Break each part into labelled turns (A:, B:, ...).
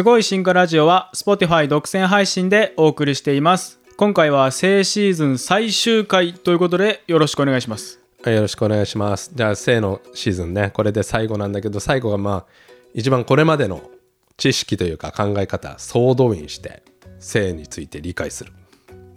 A: すごい進化ラジオは Spotify 独占配信でお送りしています。今回は正シーズン最終回ということでよろしくお願いします。
B: よろしくお願いします。じゃあ正のシーズンね。これで最後なんだけど最後がまあ一番これまでの知識というか考え方総動員して性について理解する。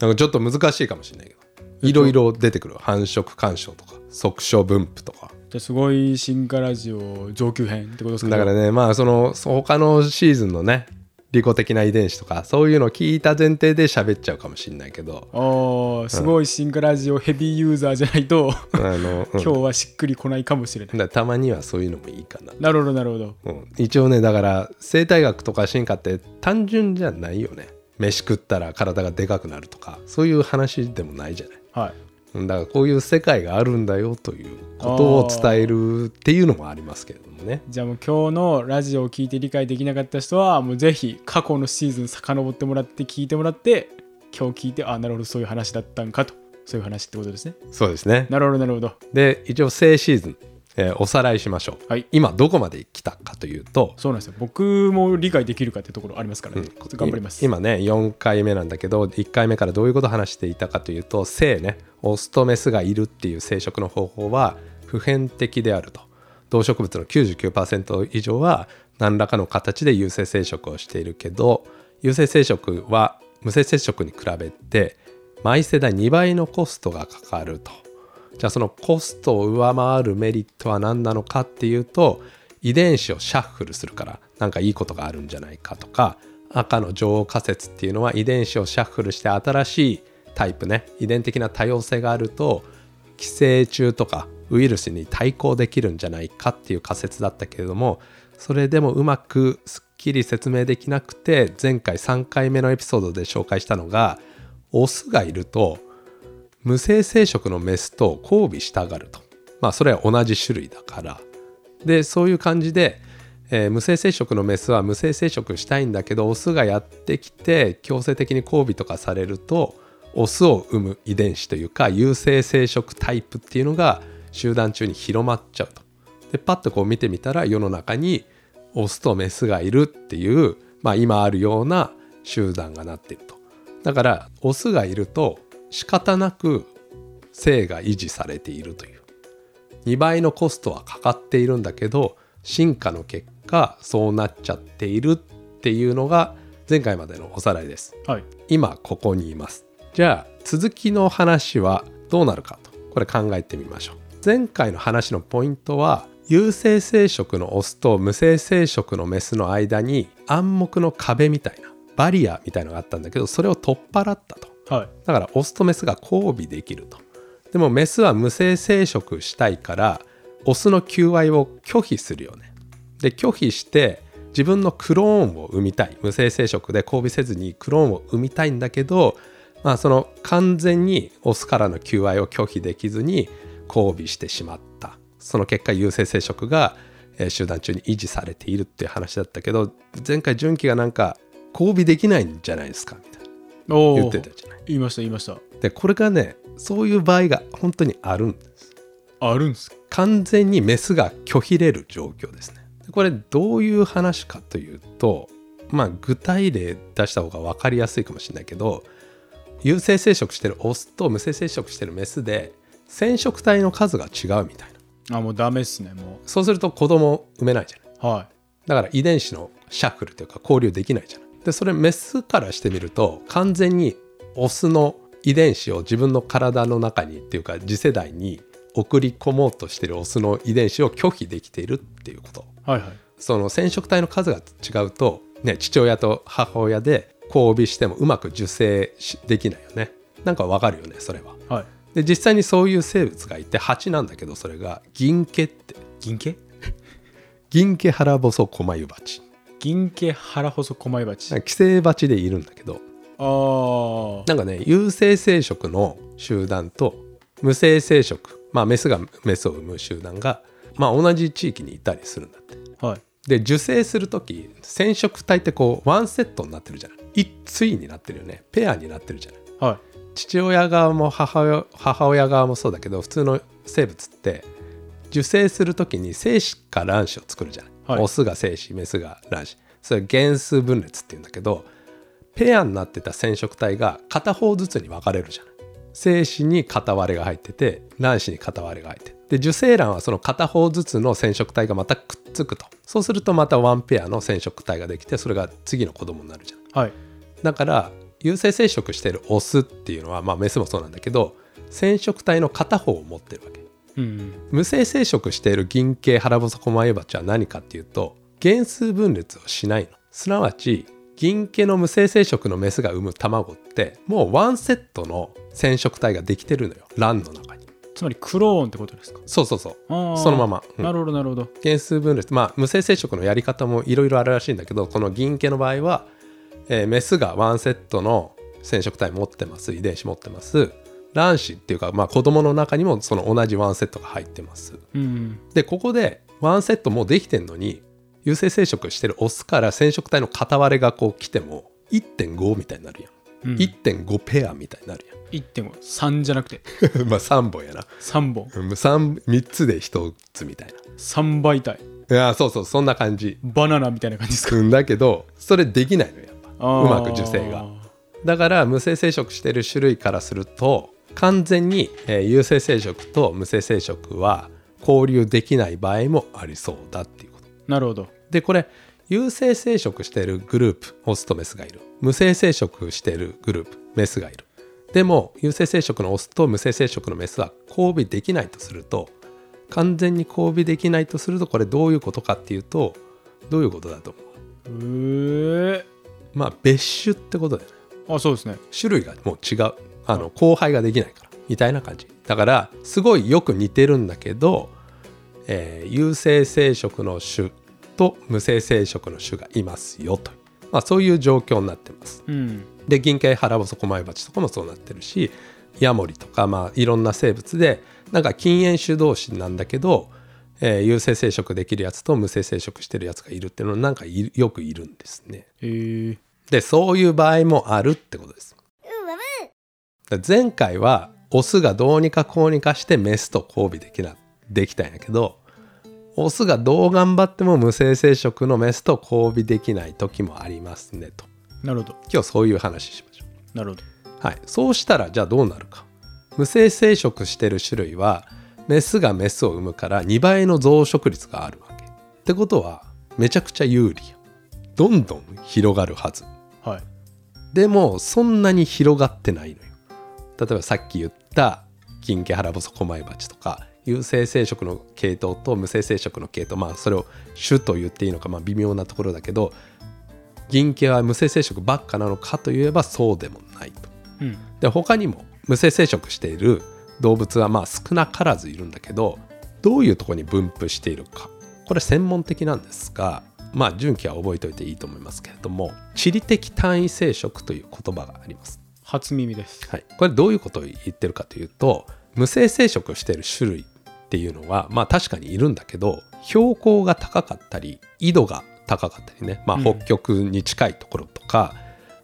B: なんかちょっと難しいかもしれないけどいろいろ出てくる繁殖干渉とか即所分布とか。
A: じゃあすごい進化ラジオ上級編ってことですか？
B: だからねまあその他のシーズンのね利己的な遺伝子とかそういうのを聞いた前提で喋っちゃうかもしれないけど。
A: ああすごい進化ラジオヘビーユーザーじゃないと
B: あの、うん。
A: 今日はしっくりこないかもしれない。
B: たまにはそういうのもいいかな、
A: なるほどなるほど。
B: うん、一応ねだから生態学とか進化って単純じゃないよね。飯食ったら体がでかくなるとかそういう話でもないじゃない。
A: はい。
B: うんだからこういう世界があるんだよということを伝えるっていうのもありますけれどもね。
A: じゃあもう今日のラジオを聞いて理解できなかった人はもうぜひ過去のシーズン遡ってもらって聞いてもらって今日聞いてあなるほどそういう話だったんかとそういう話ってことですね。
B: そうですね。
A: なるほどなるほど。
B: で一応正シーズン、えーおさらいしましょう、
A: はい。
B: 今どこまで来たかというと。
A: そうなんですよ。僕も理解できるかってところありますからね、ちょっと頑張ります。
B: 今ね4回目なんだけど1回目からどういうことを話していたかというと性ね。オスとメスがいるっていう生殖の方法は普遍的であると。動植物の99%以上は何らかの形で有性生殖をしているけど有性生殖は無性接触に比べて毎世代2倍のコストがかかるとじゃあそのコストを上回るメリットは何なのかっていうと遺伝子をシャッフルするからなんかいいことがあるんじゃないかとか赤の女王仮説っていうのは遺伝子をシャッフルして新しいタイプね遺伝的な多様性があると寄生虫とかウイルスに対抗できるんじゃないかっていう仮説だったけれどもそれでもうまくすっきり説明できなくて前回3回目のエピソードで紹介したのがオスがいると無性生殖のメスと交尾したがるとまあそれは同じ種類だからでそういう感じで、えー無性生殖のメスは無性生殖したいんだけどオスがやってきて強制的に交尾とかされるとオスを生む遺伝子というか有性生殖タイプっていうのが集団中に広まっちゃうと。でパッとこう見てみたら世の中にオスとメスがいるっていう、まあ、今あるような集団がなっていると。だからオスがいると仕方なく性が維持されているという。2倍のコストはかかっているんだけど進化の結果そうなっちゃっているっていうのが前回までのおさらいです。
A: はい。
B: 今ここにいます。じゃあ続きの話はどうなるかとこれ考えてみましょう。前回の話のポイントは有性生殖のオスと無性生殖のメスの間に暗黙の壁みたいなバリアみたいのがあったんだけどそれを取っ払ったと
A: はい
B: だからオスとメスが交尾できると。でもメスは無性生殖したいからオスの求愛を拒否するよね。で拒否して自分のクローンを産みたい無性生殖で交尾せずにクローンを産みたいんだけどまあその完全にオスからの求愛を拒否できずに交尾してしまったその結果有性生殖が集団中に維持されているっていう話だったけど前回純喜がなんか交尾できないんじゃないですか？みたいな言ってたじゃない。
A: 言いました言いました。
B: でこれがねそういう場合が本当にあるんです。
A: あるんすか？
B: 完全にメスが拒否れる状況ですね。でこれどういう話かというとまあ具体例出した方が分かりやすいかもしれないけど有性生殖してるオスと無性生殖してるメスで染色体の数が違うみたいな。
A: あもうダメっすねも
B: そうすると子供産めないじゃない。う
A: は
B: だから遺伝子のシャッフルというか交流できないじゃないでそれメスからしてみると完全にオスの遺伝子を自分の体の中にっていうか次世代に送り込もうとしてるオスの遺伝子を拒否できているっていうこと。
A: いはいはい。
B: その染色体の数が違うと、ね、父親と母親で交尾してもうまく受精しできないよね。なんかわかるよねそれは。
A: はい。
B: で実際にそういう生物がいて蜂なんだけどそれが銀毛って。
A: 銀毛？
B: 銀毛腹細コマユバチ
A: 銀毛腹細コマイバチあ
B: 寄生バチでいるんだけど。
A: あー。
B: なんかね有性生殖の集団と無性生殖まあメスがメスを産む集団がまあ同じ地域にいたりするんだって。
A: はい。
B: で受精する時染色体ってこうワンセットになってるじゃない。一対になってるよね。ペアになってるじゃない。
A: はい。
B: 父親側も母親母親側もそうだけど普通の生物って受精する時に精子か卵子を作るじゃない、
A: はい。
B: オスが精子メスが卵子。それ原数分裂っていうんだけどペアになってた染色体が片方ずつに分かれるじゃない精子に片割れが入ってて卵子に片割れが入って。で受精卵はその片方ずつの染色体がまたくっつくと。そうするとまたワンペアの染色体ができてそれが次の子供になるじゃない
A: はい。
B: だから有性生殖してるオスっていうのはまあメスもそうなんだけど染色体の片方を持ってるわけ
A: うん
B: 無性生殖している銀系腹細コマエバチは何かっていうと原数分裂をしないの。すなわち銀系の無性生殖のメスが産む卵ってもうワンセットの染色体ができてるのよ。卵の中に。
A: つまりクローンってことですか？
B: そうそうそう。そのまま。うん。
A: なるほどなるほど。
B: 原数分裂。まあ無性生殖のやり方もいろいろあるらしいんだけどこの銀系の場合は、えーメスがワンセットの染色体持ってます遺伝子持ってます卵子っていうか、まあ、子供の中にもその同じワンセットが入ってます。
A: うん。
B: でここでワンセットもうできてんのに有性生殖してるオスから染色体の片割れがこう来ても1.5みたいになるやん、
A: うん。
B: 1.5ペアみたいになる
A: 1.53じゃなくて。
B: や んまあ3本やな。
A: 3本
B: 3, 3つで1つみたい
A: 3倍体。
B: ないやそうそうそんな感じ。
A: バナナみたいな感じですか？
B: うんだけどそれできないのよやっぱ。うまく受精が。だから無性生殖してる種類からすると完全に、えー有性生殖と無性生殖は交流できない場合もありそうだっていうこと。
A: なるほど。
B: でこれ有性生殖しているグループオスとメスがいる。無性生殖しているグループメスがいる。でも有性生殖のオスと無性生殖のメスは交尾できないとすると完全に交尾できないとするとこれどういうことかっていうとどういうことだと思う？
A: うー。
B: まあ別種ってことだよね。
A: あそうですね。
B: 種類がもう違うあの交配ができないからみたいな感じ。だからすごいよく似てるんだけど、えー有性生殖の種と無性生殖の種がいますよという、まあ、そういう状況になってます。
A: うん。
B: で銀系腹細コマイバチとかもそうなってるしヤモリとか、まあ、いろんな生物でなんか禁煙種同士なんだけど、えー有性生殖できるやつと無性生殖してるやつがいるっていうのなんかいよくいるんですね。
A: えー、
B: でそういう場合もあるってことです前回はオスがどうにかこうにかしてメスと交尾できなできたんやけどオスがどう頑張っても無性生殖のメスと交尾できない時もありますねと。
A: なるほど。
B: 今日そういう話しましょ
A: なるほど。
B: うはい。そうしたらじゃあどうなるか。無性生殖してる種類はメスがメスを産むから2倍の増殖率があるわけ。ってことはめちゃくちゃ有利や。どんどん広がるはず。
A: はい。
B: でもそんなに広がってないのよ例えばさっき言った金毛腹細コマイバチとか有性生殖の系統と無性生殖の系統まあそれを種と言っていいのかまあ微妙なところだけど銀系は無性生殖ばっかなのかといえばそうでもないと。
A: うん
B: で他にも無性生殖している動物はまあ少なからずいるんだけどどういうところに分布しているかこれ専門的なんですがまあ順記は覚えておいていいと思いますけれども地理的単位生殖という言葉があります。
A: 初耳です。
B: はい、これどういうことを言ってるかというと無性生殖をしている種類っていうのはまあ確かにいるんだけど標高が高かったり緯度が高かったりね、まあ、
A: うん。
B: 北極に近いところとか、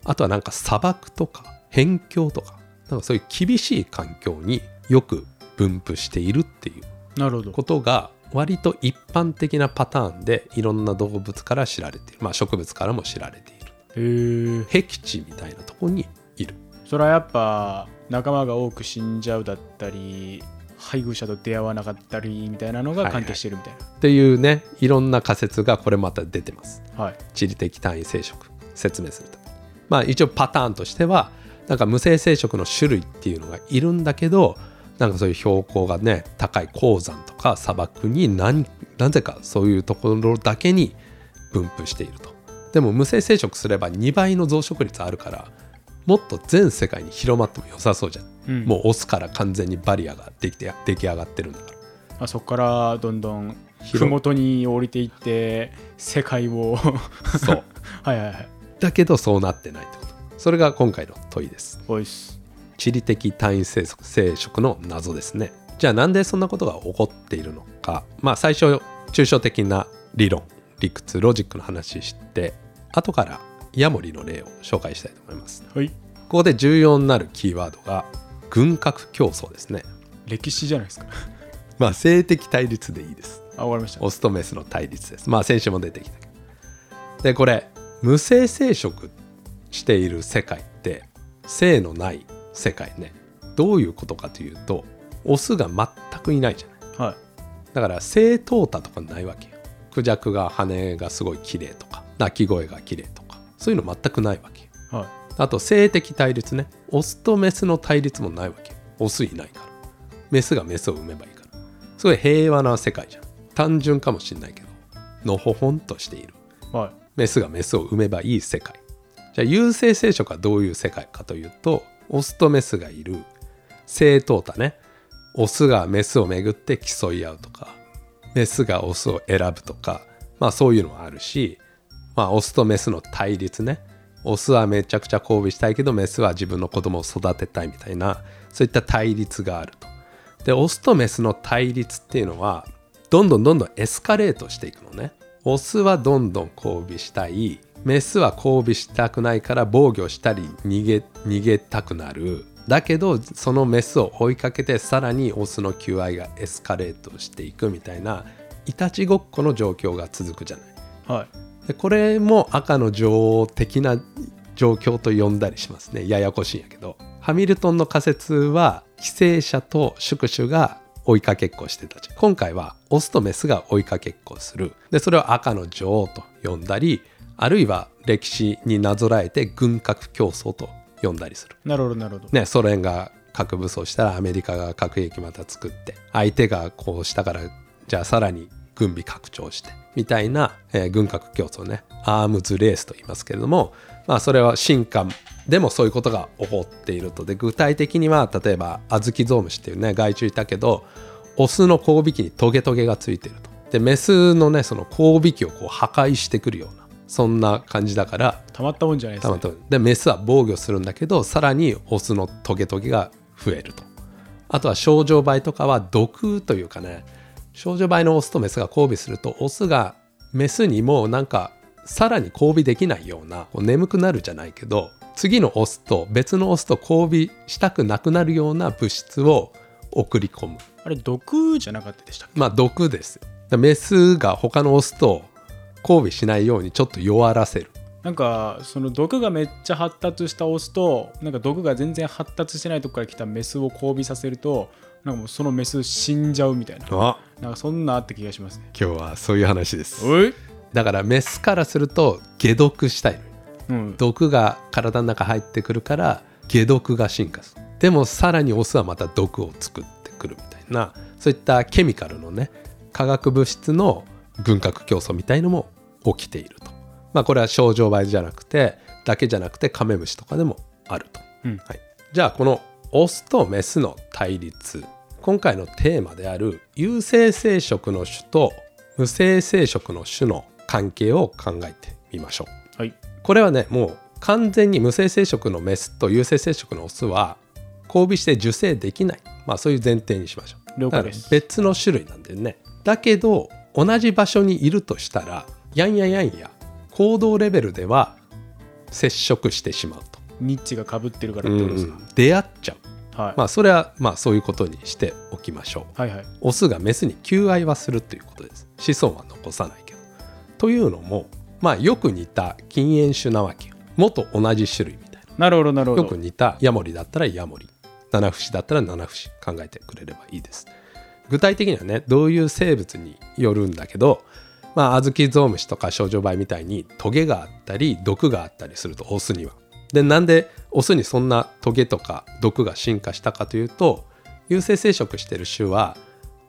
B: あとはなんか砂漠とか辺境とかなんかそういう厳しい環境によく分布しているっていうことが割と一般的なパターンでいろんな動物から知られている、まあ、植物からも知られている。僻地みたいなところにいる
A: それはやっぱ仲間が多く死んじゃうだったり配偶者と出会わなかったりみたいなのが関係してるみたい
B: っていうねいろんな仮説がこれまた出てます。
A: なはい。
B: 地理的単位生殖説明するためにまあ一応パターンとしてはなんか無性生殖の種類っていうのがいるんだけどなんかそういう標高がね高い高山とか砂漠に何なぜかそういうところだけに分布していると。でも無性生殖すれば2倍の増殖率あるからもっと全世界に広まっても良さそうじゃん、
A: うん。
B: もうオスから完全にバリアができて出来上がってるんだから。
A: まあ、そこからどんどん
B: 広
A: 麓に降りていって世界を。
B: そう。
A: はいはいはい。
B: だけどそうなってないってこと。それが今回の問いです。
A: おいっす。
B: 地理的単位生殖生殖の謎ですね。じゃあなんでそんなことが起こっているのか。まあ最初抽象的な理論理屈ロジックの話して後からヤモリの例を紹介したいと思います。
A: はい。
B: ここで重要になるキーワードが軍拡競争ですね。
A: 歴史じゃないですか。
B: まあ性的対立でいいです。
A: あ終わりました。
B: オスとメスの対立です。まあ先週も出てきた。けどでこれ無性生殖している世界って性のない世界ね。どういうことかというとオスが全くいないじゃない。
A: はい。
B: だから性淘汰とかないわけよ。クジャクが羽がすごい綺麗とか鳴き声が綺麗とかそういうの全くないわけ。よ
A: はい。
B: あと性的対立ね。オスとメスの対立もないわけ。よオスいないから。メスがメスを産めばいいから。すごい平和な世界じゃん。単純かもしんないけど。のほほんとしている。
A: はい。
B: メスがメスを産めばいい世界。じゃあ有性生殖はどういう世界かというとオスとメスがいる。性淘汰ね。オスがメスをめぐって競い合うとかメスがオスを選ぶとかまあそういうのはあるしまあオスとメスの対立ね。オスはめちゃくちゃ交尾したいけどメスは自分の子供を育てたいみたいなそういった対立があると。でオスとメスの対立っていうのはどんどんどんどんエスカレートしていくのね。オスはどんどん交尾したいメスは交尾したくないから防御したり逃げ逃げたくなる。だけどそのメスを追いかけてさらにオスの求愛がエスカレートしていくみたいないたちごっこの状況が続くじゃない。
A: はい。
B: これも赤の女王的な状況と呼んだりしますね。ややこしいんやけど。ハミルトンの仮説は寄生者と宿主が追いかけっこしてた今回はオスとメスが追いかけっこする。でそれを赤の女王と呼んだりあるいは歴史になぞらえて軍拡競争と呼んだりする。
A: なるほどなるほど。
B: ね、ソ連が核武装したらアメリカが核兵器また作って相手がこうしたからじゃあさらに軍備拡張してみたいな、えー軍拡競争ね。アームズレースと言いますけれどもまあそれは進化でもそういうことが起こっていると。で具体的には例えばアズキゾウムシっていうね害虫いたけどオスの交尾器にトゲトゲがついてると。でメスのねその交尾器をこう破壊してくるようなそんな感じだから
A: たまったもんじゃないですね。
B: たまたまでメスは防御するんだけどさらにオスのトゲトゲが増えると。あとは症状梅とかは毒というかね症状梅のオスとメスが交尾するとオスがメスにもなんかさらに交尾できないようなこう眠くなるじゃないけど次のオスと別のオスと交尾したくなくなるような物質を送り込む。
A: あれ毒じゃなかったでしたっけ？
B: まあ毒です。メスが他のオスと交尾しないようにちょっと弱らせる。
A: なんかその毒がめっちゃ発達したオスとなんか毒が全然発達してないとこから来たメスを交尾させるとなんかもうそのメス死んじゃうみたいな。
B: あ。
A: なんかそんなあった気がしますね。
B: 今日はそういう話です。
A: おい。
B: だからメスからすると解毒したい。
A: うん。
B: 毒が体の中入ってくるから解毒が進化する。でもさらにオスはまた毒を作ってくるみたいな。そういったケミカルのね化学物質の軍拡競争みたいのも起きていると。まあこれは症状梅じゃなくてだけじゃなくてカメムシとかでもあると、
A: うん。
B: はい、じゃあこのオスとメスの対立。今回のテーマである有性生殖の種と無性生殖の種の関係を考えてみましょう。
A: はい。
B: これはねもう完全に無性生殖のメスと有性生殖のオスは交尾して受精できない。まあそういう前提にしましょう。
A: 了解です。
B: 別の種類なんでね。だけど同じ場所にいるとしたらやんややんや行動レベルでは接触してしまう。と、
A: ニッチがかぶってるからってことですか、
B: 出会っちゃう。
A: はい、
B: まあそれはまあそういうことにしておきましょう。
A: はいはい。
B: オスがメスに求愛はするということです。子孫は残さないけど。というのもまあよく似た禁煙種なわけよ。元同じ種類みたい
A: な。るほどなるほど。
B: なよく似たヤモリだったらヤモリ。七節だったら七節考えてくれればいいです。具体的にはねどういう生物によるんだけどまあアズキゾウムシとかショウジョバエみたいにトゲがあったり毒があったりするとオスにはでなんでオスにそんなトゲとか毒が進化したかというと有性生殖してる種は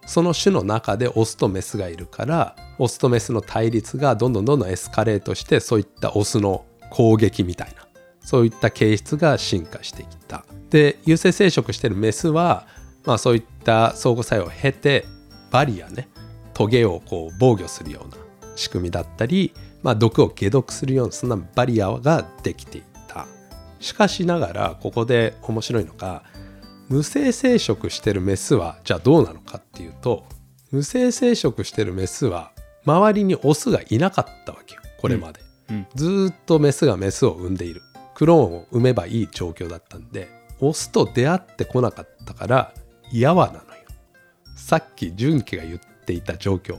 B: その種の中でオスとメスがいるからオスとメスの対立がどんどんどんどんエスカレートしてそういったオスの攻撃みたいなそういった形質が進化してきた。で有性生殖してるメスは、まあ、そういった相互作用を経てバリアねトゲをこう防御するような仕組みだったり、まあ、毒を解毒するようなそんなバリアができていたしかしながらここで面白いのが無性生殖してるメスはじゃあどうなのかっていうと無性生殖してるメスは周りにオスがいなかったわけよこれまで、
A: うん
B: ずーっとメスがメスを産んでいる。クローンを産めばいい状況だったんでオスと出会ってこなかったから嫌はなのよ。さっき純喜が言っていた状況。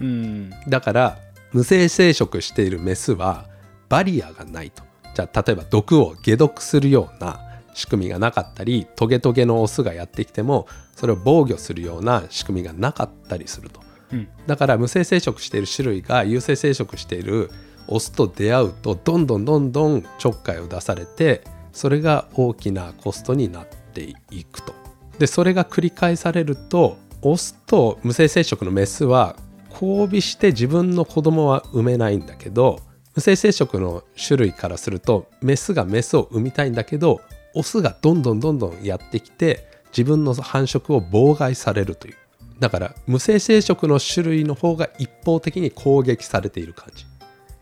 A: うん。
B: だから無性生殖しているメスはバリアがないとじゃあ例えば毒を解毒するような仕組みがなかったりトゲトゲのオスがやってきてもそれを防御するような仕組みがなかったりすると
A: うん
B: だから無性生殖している種類が有性生殖しているオスと出会うとどんどんどんどんちょっかいを出されてそれが大きなコストになっていくと。でそれが繰り返されるとオスと無性生殖のメスは交尾して自分の子供は産めないんだけど無性生殖の種類からするとメスがメスを産みたいんだけどオスがどんどんどんどんやってきて自分の繁殖を妨害されるという。だから無性生殖の種類の方が一方的に攻撃されている感じ。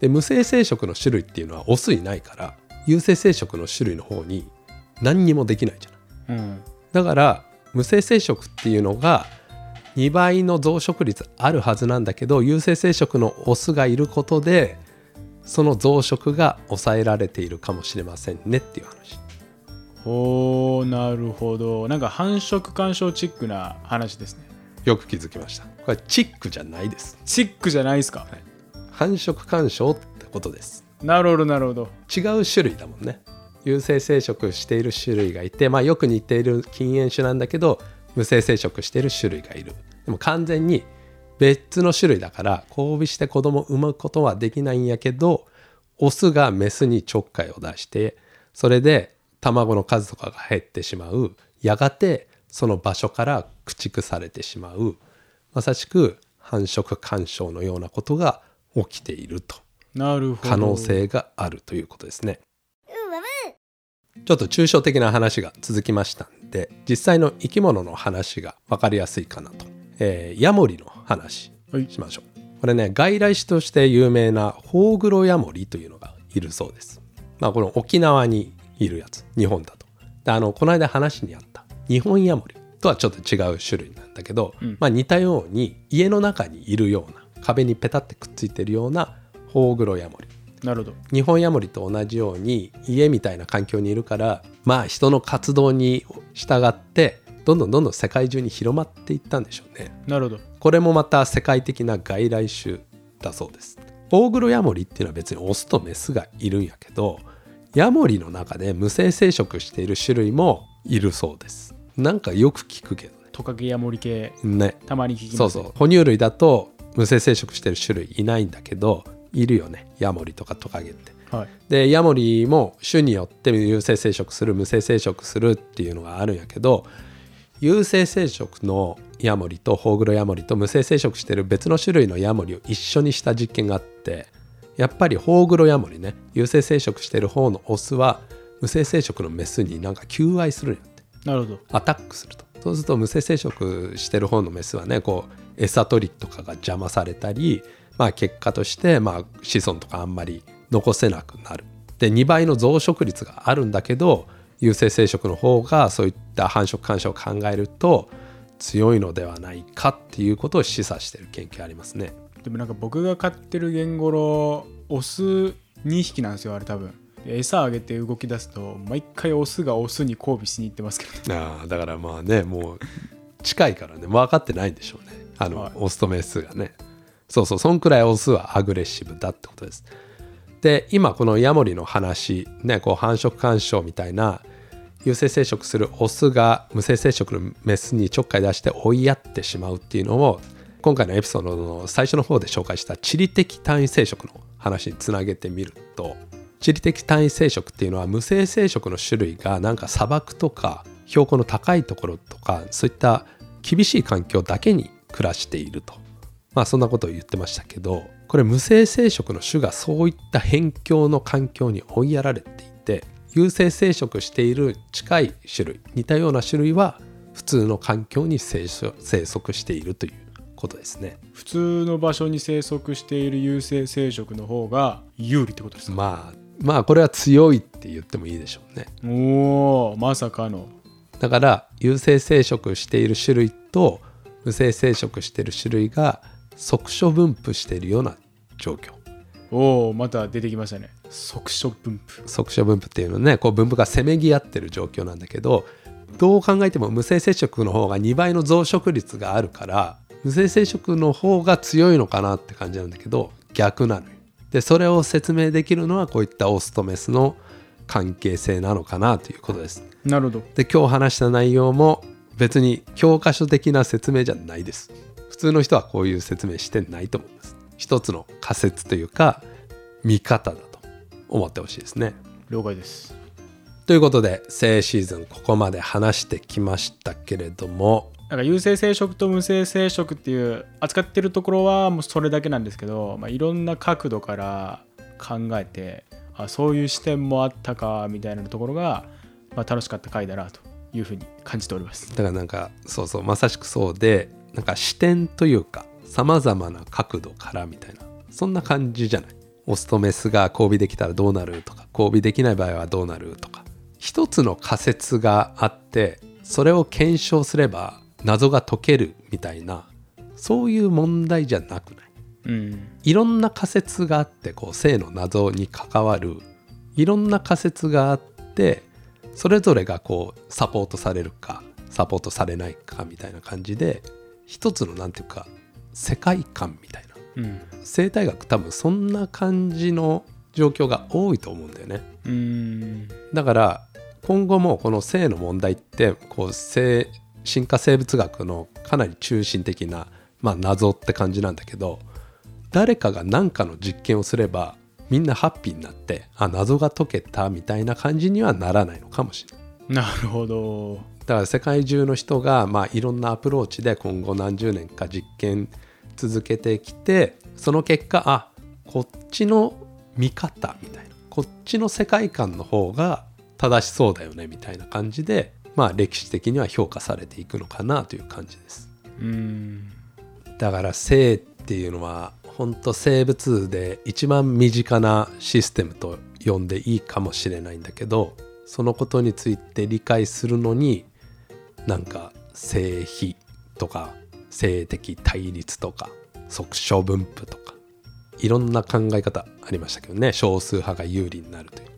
B: で無性生殖の種類っていうのはオスいないから有性生殖の種類の方に何にもできないじゃない。
A: うん。
B: だから無性生殖っていうのが2倍の増殖率あるはずなんだけど有性生殖のオスがいることでその増殖が抑えられているかもしれませんねっていう話。
A: おーなるほど。なんか繁殖干渉チックな話ですね。
B: よく気づきました。これチックじゃないです。
A: チックじゃないですか、
B: 繁殖干渉ってことです。
A: なるほどなるほど。
B: 違う種類だもんね。有性生殖している種類がいてまあよく似ている禁煙種なんだけど無性生殖している種類がいる。でも完全に別の種類だから交尾して子供を産むことはできないんやけどオスがメスにちょっかいを出してそれで卵の数とかが減ってしまう。やがてその場所から駆逐されてしまう。まさしく繁殖干渉のようなことが起きていると。
A: なるほど。
B: 可能性があるということですね。ちょっと抽象的な話が続きましたんで実際の生き物の話が分かりやすいかなと、えーヤモリの話
A: はい
B: しましょう。これね外来種として有名なホウグロヤモリというのがいるそうです。まあこの沖縄にいるやつ日本だと。であのこの間話にあった日本ヤモリとはちょっと違う種類なんだけど、
A: うん。
B: まあ似たように家の中にいるような壁にペタってくっついてるようなホウグロヤモリ。
A: なるほど。
B: 日本ヤモリと同じように家みたいな環境にいるからまあ人の活動に従ってどんどんどんどん世界中に広まっていったんでしょうね。
A: なるほど。
B: これもまた世界的な外来種だそうです。オオグロヤモリっていうのは別にオスとメスがいるんやけどヤモリの中で無性生殖している種類もいるそうです。なんかよく聞くけど
A: トカゲや森系。
B: ね。ね
A: たまに聞き
B: そう
A: ます。ね
B: そう。哺乳類だと無性生殖してる種類いないんだけどいるよね。ヤモリとかトカゲって。
A: はい。
B: でヤモリも種によって有性生殖する無性生殖するっていうのがあるんやけど有性生殖のヤモリとホウグロヤモリと無性生殖してる別の種類のヤモリを一緒にした実験があってやっぱりホウグロヤモリね有性生殖してる方のオスは無性生殖のメスになんか求愛するんやって。
A: なるほど。
B: アタックすると。そうすると無性生殖してる方のメスはねこう餌取りとかが邪魔されたり、まあ、結果として、まあ、子孫とかあんまり残せなくなる。で2倍の増殖率があるんだけど有性生殖の方がそういった繁殖干渉を考えると強いのではないかっていうことを示唆している研究ありますね。
A: でもなんか僕が飼ってるゲンゴロオス2匹なんですよあれ多分。で餌あげて動き出すと毎回オスがオスに交尾しに行ってますけどね。
B: ああだからまあねもう近いからね分かってないんでしょうね。あの、
A: はい。
B: オスとメスがね。そうそうそんくらいオスはアグレッシブだってことです。で今このヤモリの話ねこう繁殖干渉みたいな有性生殖するオスが無性生殖のメスにちょっかい出して追いやってしまうっていうのを今回のエピソードの最初の方で紹介した地理的単位生殖の話につなげてみると地理的単位生殖っていうのは無性生殖の種類がなんか砂漠とか標高の高いところとかそういった厳しい環境だけに暮らしていると。まあそんなことを言ってましたけどこれ無性生殖の種がそういった辺境の環境に追いやられていて有性生殖している近い種類似たような種類は普通の環境に生息しているということですね。
A: 普通の場所に生息している有性生殖の方が有利ってことですか、
B: まあまあこれは強いって言ってもいいでしょうね。
A: おおまさかの
B: だから有性生殖している種類と無性生殖している種類が即所分布しているような状況。
A: おおまた出てきましたね即所分布。
B: 即所分布っていうのはねこう分布がせめぎ合ってる状況なんだけどどう考えても無性生殖の方が2倍の増殖率があるから無性生殖の方が強いのかなって感じなんだけど逆なのよ。でそれを説明できるのはこういったオスとメスの関係性なのかなということです。
A: なるほど。
B: で今日話した内容も別に教科書的な説明じゃないです。普通の人はこういう説明してないと思います。一つの仮説というか見方だと思ってほしいですね。
A: 了解です。
B: ということで性シーズンここまで話してきましたけれども。
A: なんか有性生殖と無性生殖っていう扱ってるところはもうそれだけなんですけど、まあ、いろんな角度から考えてあそういう視点もあったかみたいなところが、まあ、楽しかった回だなというふうに感じております。
B: だからなんかそうそうまさしくそうでなんか視点というかさまざまな角度からみたいなそんな感じじゃない？オスとメスが交尾できたらどうなるとか交尾できない場合はどうなるとか一つの仮説があってそれを検証すれば謎が解けるみたいなそういう問題じゃなくない。
A: うん。
B: いろんな仮説があってこう性の謎に関わるいろんな仮説があってそれぞれがこうサポートされるかサポートされないかみたいな感じで一つのなんていうか世界観みたいな。
A: うん
B: 生態学多分そんな感じの状況が多いと思うんだよね
A: うん
B: だから今後もこの性の問題ってこう性進化生物学のかなり中心的な、まあ、謎って感じなんだけど誰かが何かの実験をすればみんなハッピーになってあ謎が解けたみたいな感じにはならないのかもしれない。
A: なるほど
B: だから世界中の人が、まあ、いろんなアプローチで今後何十年か実験続けてきてその結果あこっちの見方みたいなこっちの世界観の方が正しそうだよねみたいな感じで、まあ、歴史的には評価されていくのかなという感じです。
A: うん
B: だから性っていうのは本当生物で一番身近なシステムと呼んでいいかもしれないんだけどそのことについて理解するのになんか性比とか性的対立とか即所分布とかいろんな考え方ありましたけどね。少数派が有利になるという。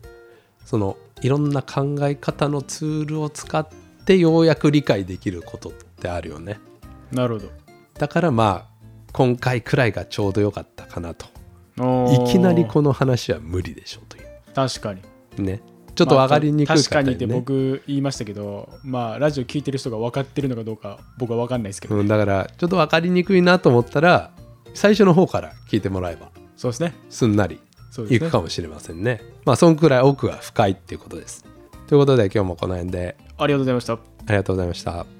B: そのいろんな考え方のツールを使ってようやく理解できることってあるよね。
A: なるほど。
B: だからまあ今回くらいがちょうど良かったかなと。いきなりこの話は無理でしょうとい
A: 確かに。
B: うねちょっと分かりにくい
A: まあ確かにって僕言いましたけどまあラジオ聞いてる人が分かってるのかどうか僕は分かんないですけど、
B: うん、だからちょっと分かりにくいなと思ったら最初の方から聞いてもらえば
A: そうですね。
B: すんなりいくかもしれませんね。まあそんくらい奥が深いっていうことです。ということで今日もこの辺で。
A: ありがとうございました。
B: ありがとうございました